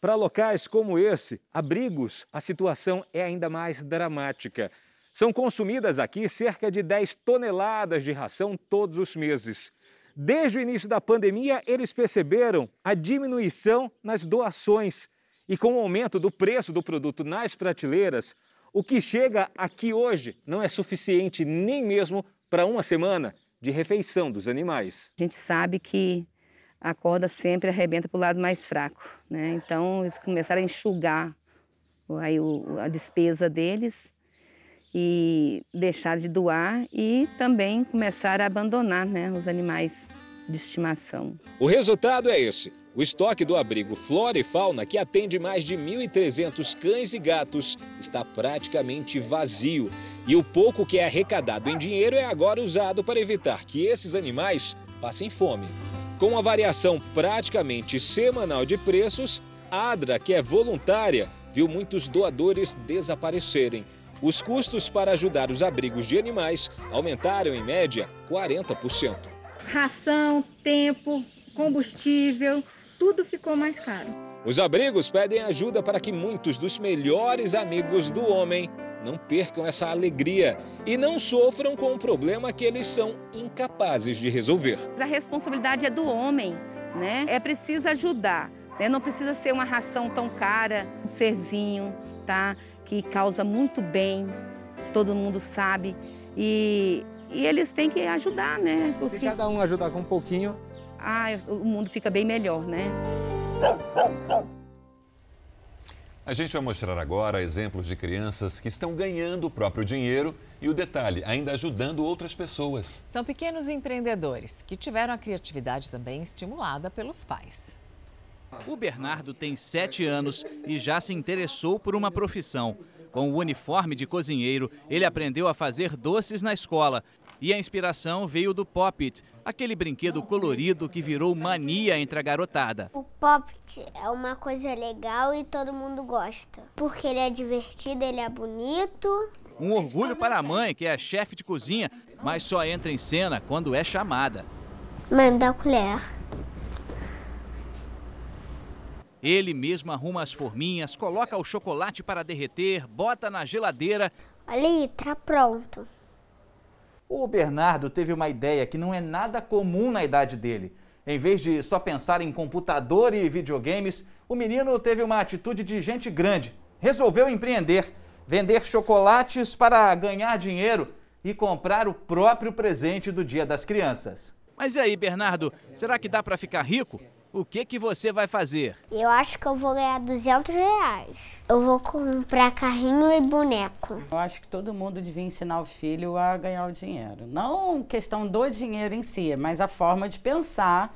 para locais como esse, abrigos, a situação é ainda mais dramática. São consumidas aqui cerca de 10 toneladas de ração todos os meses. Desde o início da pandemia, eles perceberam a diminuição nas doações e com o aumento do preço do produto nas prateleiras, o que chega aqui hoje não é suficiente nem mesmo para uma semana de refeição dos animais. A gente sabe que a corda sempre arrebenta para o lado mais fraco, né? Então eles começaram a enxugar aí a despesa deles e deixar de doar e também começar a abandonar né, os animais de estimação. O resultado é esse. O estoque do abrigo Flora e Fauna, que atende mais de 1.300 cães e gatos, está praticamente vazio. E o pouco que é arrecadado em dinheiro é agora usado para evitar que esses animais passem fome. Com a variação praticamente semanal de preços, a Adra, que é voluntária, viu muitos doadores desaparecerem. Os custos para ajudar os abrigos de animais aumentaram em média 40%. Ração, tempo, combustível, tudo ficou mais caro. Os abrigos pedem ajuda para que muitos dos melhores amigos do homem não percam essa alegria e não sofram com o problema que eles são incapazes de resolver. A responsabilidade é do homem, né? É preciso ajudar, né? Não precisa ser uma ração tão cara, um serzinho, tá? Que causa muito bem, todo mundo sabe. E, e eles têm que ajudar, né? Porque... Se cada um ajudar com um pouquinho, ah, o mundo fica bem melhor, né? A gente vai mostrar agora exemplos de crianças que estão ganhando o próprio dinheiro e o detalhe, ainda ajudando outras pessoas. São pequenos empreendedores que tiveram a criatividade também estimulada pelos pais. O Bernardo tem sete anos e já se interessou por uma profissão. Com o uniforme de cozinheiro, ele aprendeu a fazer doces na escola. E a inspiração veio do Pop-It, aquele brinquedo colorido que virou mania entre a garotada. O Pop-It é uma coisa legal e todo mundo gosta. Porque ele é divertido, ele é bonito. Um orgulho para a mãe, que é a chefe de cozinha, mas só entra em cena quando é chamada. Mãe, me dá a colher. Ele mesmo arruma as forminhas, coloca o chocolate para derreter, bota na geladeira. Olha aí, tá pronto. O Bernardo teve uma ideia que não é nada comum na idade dele. Em vez de só pensar em computador e videogames, o menino teve uma atitude de gente grande. Resolveu empreender, vender chocolates para ganhar dinheiro e comprar o próprio presente do Dia das Crianças. Mas e aí, Bernardo, será que dá para ficar rico? O que que você vai fazer? Eu acho que eu vou ganhar 200 reais. Eu vou comprar carrinho e boneco. Eu acho que todo mundo devia ensinar o filho a ganhar o dinheiro. Não questão do dinheiro em si, mas a forma de pensar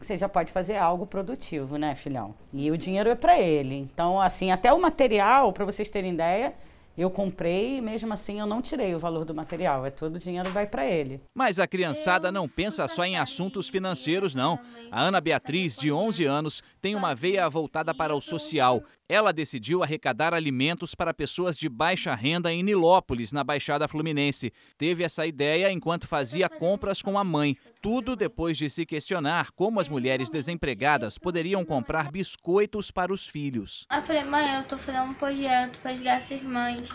que você já pode fazer algo produtivo, né, filhão? E o dinheiro é para ele. Então, assim, até o material, para vocês terem ideia, eu comprei e mesmo assim eu não tirei o valor do material, é todo o dinheiro vai para ele. Mas a criançada não pensa só em assuntos financeiros, não. A Ana Beatriz, de 11 anos, tem uma veia voltada para o social. Ela decidiu arrecadar alimentos para pessoas de baixa renda em Nilópolis, na Baixada Fluminense. Teve essa ideia enquanto fazia compras com a mãe. Tudo depois de se questionar como as mulheres desempregadas poderiam comprar biscoitos para os filhos. Eu falei, mãe, eu tô fazendo um projeto para ajudar essas mães.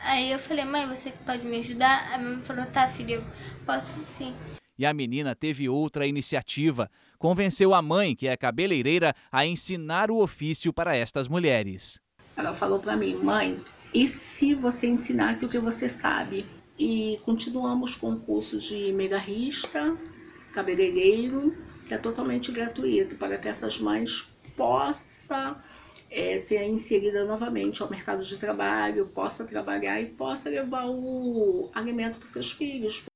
Aí eu falei, mãe, você pode me ajudar? A mãe falou, tá, filho, eu posso sim. E a menina teve outra iniciativa. Convenceu a mãe, que é cabeleireira, a ensinar o ofício para estas mulheres. Ela falou para mim, mãe, e se você ensinasse o que você sabe? E continuamos com o curso de megarrista, cabeleireiro, que é totalmente gratuito, para que essas mães possam é, ser inserida novamente ao mercado de trabalho, possa trabalhar e possa levar o alimento para seus filhos.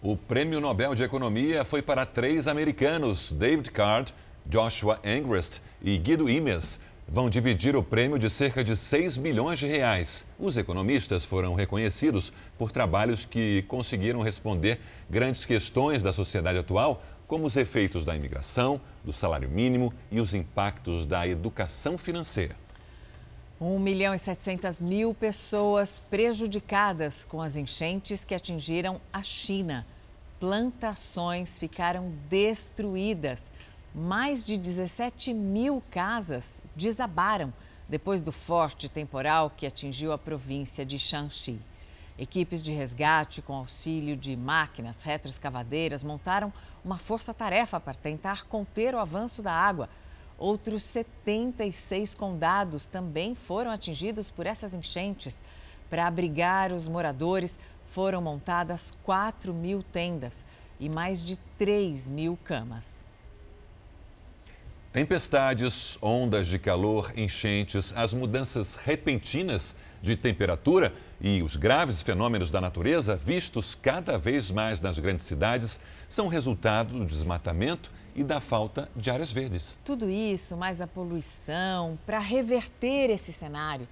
O Prêmio Nobel de Economia foi para três americanos, David Card, Joshua Angrist e Guido Imes. Vão dividir o prêmio de cerca de 6 milhões de reais. Os economistas foram reconhecidos por trabalhos que conseguiram responder grandes questões da sociedade atual, como os efeitos da imigração, do salário mínimo e os impactos da educação financeira. 1 milhão e 700 mil pessoas prejudicadas com as enchentes que atingiram a China. Plantações ficaram destruídas. Mais de 17 mil casas desabaram depois do forte temporal que atingiu a província de Shanxi. Equipes de resgate com auxílio de máquinas retroescavadeiras montaram uma força-tarefa para tentar conter o avanço da água. Outros 76 condados também foram atingidos por essas enchentes. Para abrigar os moradores, foram montadas 4 mil tendas e mais de 3 mil camas. Tempestades, ondas de calor, enchentes, as mudanças repentinas de temperatura e os graves fenômenos da natureza vistos cada vez mais nas grandes cidades são resultado do desmatamento e da falta de áreas verdes. Tudo isso, mais a poluição, para reverter esse cenário,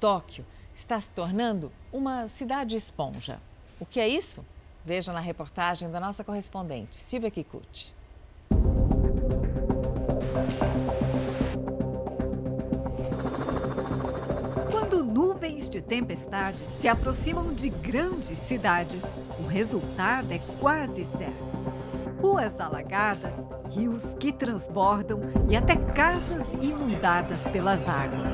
Tóquio está se tornando uma cidade esponja. O que é isso? Veja na reportagem da nossa correspondente, Silvia Kikuchi. Quando nuvens de tempestades se aproximam de grandes cidades, o resultado é quase certo. Ruas alagadas, rios que transbordam e até casas inundadas pelas águas.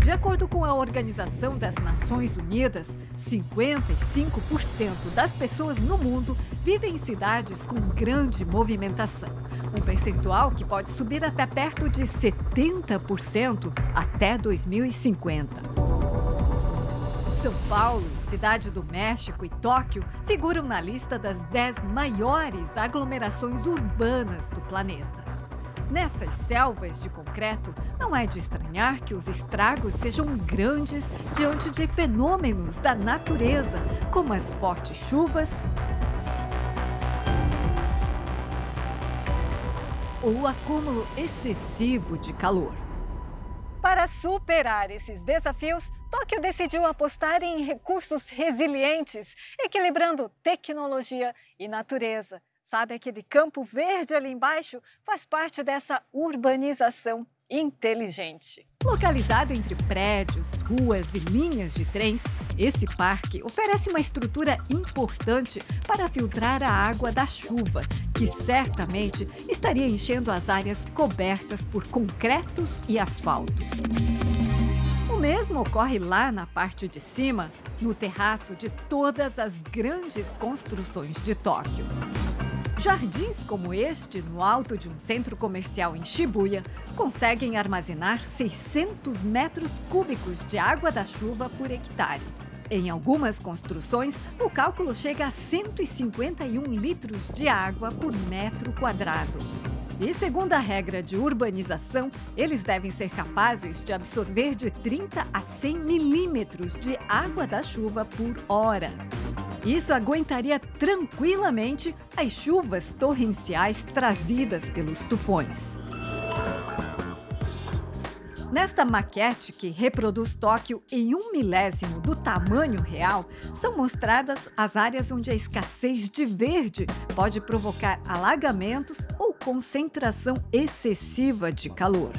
De acordo com a Organização das Nações Unidas, 55% das pessoas no mundo vivem em cidades com grande movimentação. Um percentual que pode subir até perto de 70% até 2050. São Paulo, Cidade do México e Tóquio figuram na lista das 10 maiores aglomerações urbanas do planeta. Nessas selvas de concreto, não é de estranhar que os estragos sejam grandes diante de fenômenos da natureza, como as fortes chuvas ou o acúmulo excessivo de calor. Para superar esses desafios, Tóquio decidiu apostar em recursos resilientes, equilibrando tecnologia e natureza. Sabe aquele campo verde ali embaixo? Faz parte dessa urbanização inteligente. Localizado entre prédios, ruas e linhas de trens, esse parque oferece uma estrutura importante para filtrar a água da chuva, que certamente estaria enchendo as áreas cobertas por concretos e asfalto. O mesmo ocorre lá na parte de cima, no terraço de todas as grandes construções de Tóquio. Jardins como este, no alto de um centro comercial em Shibuya, conseguem armazenar 600 metros cúbicos de água da chuva por hectare. Em algumas construções, o cálculo chega a 151 litros de água por metro quadrado. E segundo a regra de urbanização, eles devem ser capazes de absorver de 30 a 100 milímetros de água da chuva por hora. Isso aguentaria tranquilamente as chuvas torrenciais trazidas pelos tufões. Nesta maquete, que reproduz Tóquio em um milésimo do tamanho real, são mostradas as áreas onde a escassez de verde pode provocar alagamentos ou concentração excessiva de calor.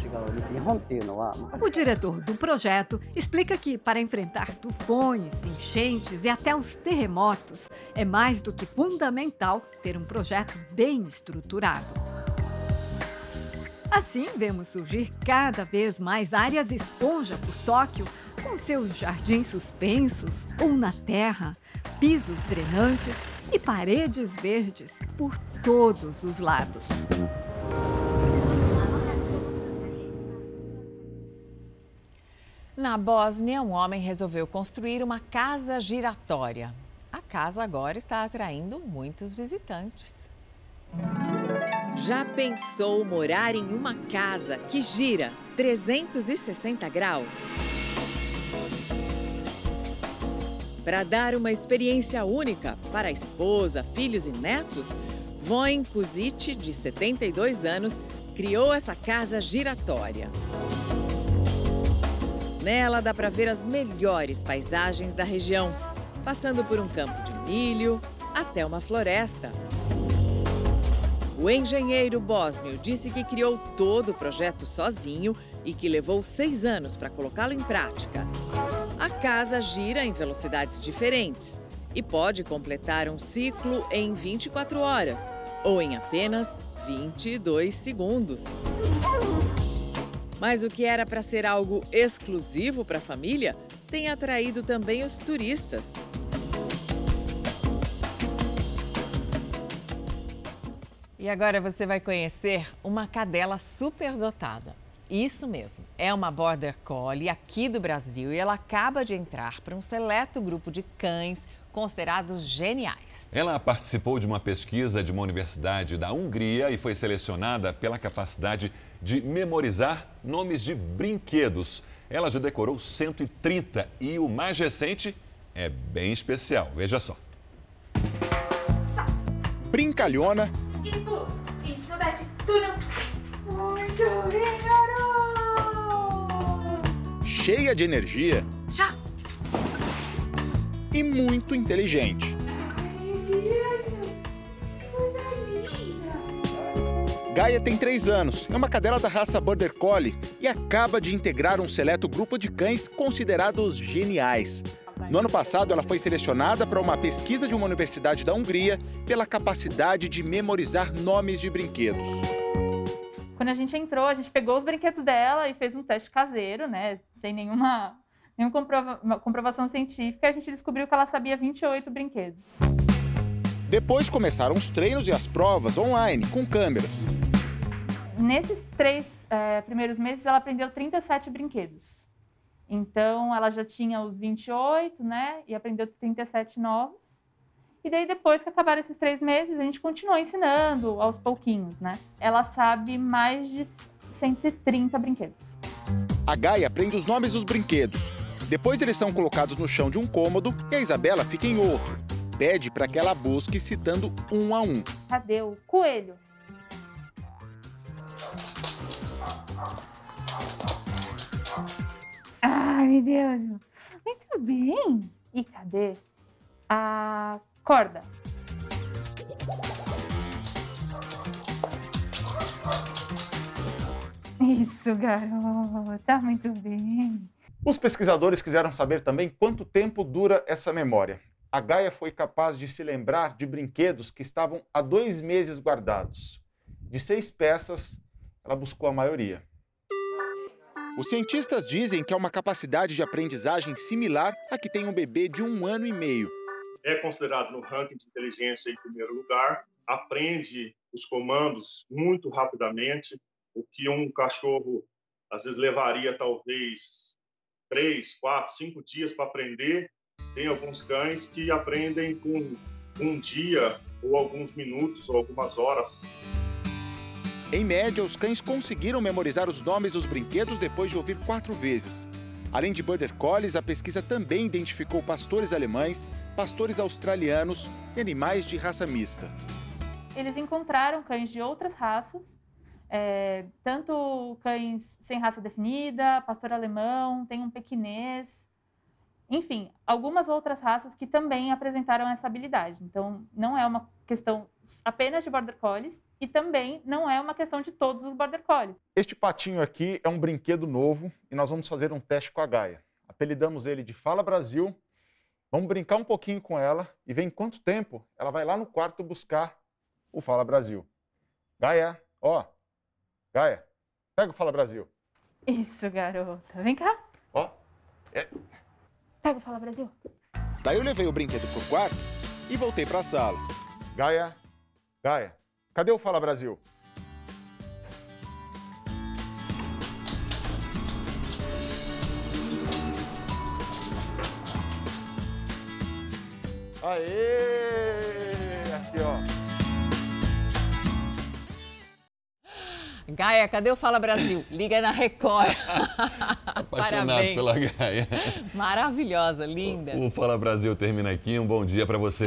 O diretor do projeto explica que, para enfrentar tufões, enchentes e até os terremotos, é mais do que fundamental ter um projeto bem estruturado. Assim, vemos surgir cada vez mais áreas esponja por Tóquio, com seus jardins suspensos ou na terra, pisos drenantes e paredes verdes por todos os lados. Na Bósnia, um homem resolveu construir uma casa giratória. A casa agora está atraindo muitos visitantes. Já pensou morar em uma casa que gira 360 graus? Para dar uma experiência única para a esposa, filhos e netos, Voin Kuzic, de 72 anos, criou essa casa giratória. Nela dá para ver as melhores paisagens da região, passando por um campo de milho até uma floresta. O engenheiro bósnio disse que criou todo o projeto sozinho e que levou seis anos para colocá-lo em prática. A casa gira em velocidades diferentes e pode completar um ciclo em 24 horas ou em apenas 22 segundos. Mas o que era para ser algo exclusivo para a família tem atraído também os turistas. E agora você vai conhecer uma cadela superdotada. Isso mesmo, é uma Border Collie aqui do Brasil e ela acaba de entrar para um seleto grupo de cães considerados geniais. Ela participou de uma pesquisa de uma universidade da Hungria e foi selecionada pela capacidade de memorizar nomes de brinquedos. Ela já decorou 130 e o mais recente é bem especial. Veja só. Brincalhona isso desce tudo. Muito bem, garoto. cheia de energia Já. e muito inteligente. Gaia tem 3 anos, é uma cadela da raça Border Collie e acaba de integrar um seleto grupo de cães considerados geniais. No ano passado, ela foi selecionada para uma pesquisa de uma universidade da Hungria pela capacidade de memorizar nomes de brinquedos. Quando a gente entrou, a gente pegou os brinquedos dela e fez um teste caseiro, né? Sem nenhuma, nenhuma comprova comprovação científica. A gente descobriu que ela sabia 28 brinquedos. Depois começaram os treinos e as provas online com câmeras. Nesses três é, primeiros meses, ela aprendeu 37 brinquedos. Então, ela já tinha os 28, né? E aprendeu 37 novos. E daí, depois que acabaram esses três meses, a gente continuou ensinando aos pouquinhos, né? Ela sabe mais de 130 brinquedos. A Gaia aprende os nomes dos brinquedos. Depois eles são colocados no chão de um cômodo e a Isabela fica em outro. Pede para que ela busque citando um a um. Cadê o coelho? Ai, meu Deus. Muito bem. E cadê a corda? Isso, garota. Muito bem. Os pesquisadores quiseram saber também quanto tempo dura essa memória. A Gaia foi capaz de se lembrar de brinquedos que estavam há dois meses guardados. De seis peças, ela buscou a maioria. Os cientistas dizem que é uma capacidade de aprendizagem similar à que tem um bebê de um ano e meio. É considerado no ranking de inteligência em primeiro lugar, aprende os comandos muito rapidamente, o que um cachorro às vezes levaria talvez três, quatro, cinco dias para aprender. Tem alguns cães que aprendem com um dia ou alguns minutos ou algumas horas. Em média, os cães conseguiram memorizar os nomes dos brinquedos depois de ouvir quatro vezes. Além de Border Collies, a pesquisa também identificou pastores alemães, pastores australianos e animais de raça mista. Eles encontraram cães de outras raças, é, tanto cães sem raça definida, pastor alemão, tem um pequinês, enfim, algumas outras raças que também apresentaram essa habilidade. Então, não é uma questão apenas de Border Collies e também não é uma questão de todos os Border Collies. Este patinho aqui é um brinquedo novo e nós vamos fazer um teste com a Gaia. Apelidamos ele de Fala Brasil. Vamos brincar um pouquinho com ela e ver em quanto tempo ela vai lá no quarto buscar o Fala Brasil. Gaia, ó. Gaia, pega o Fala Brasil. Isso, garota. Vem cá. Ó. É. Pega o Fala Brasil. Daí eu levei o brinquedo pro quarto e voltei para a sala. Gaia, Gaia, cadê o Fala Brasil? Aê! Aqui, ó. Gaia, cadê o Fala Brasil? Liga na Record. Apaixonado Parabéns. pela Gaia. Maravilhosa, linda. O Fala Brasil termina aqui. Um bom dia para você.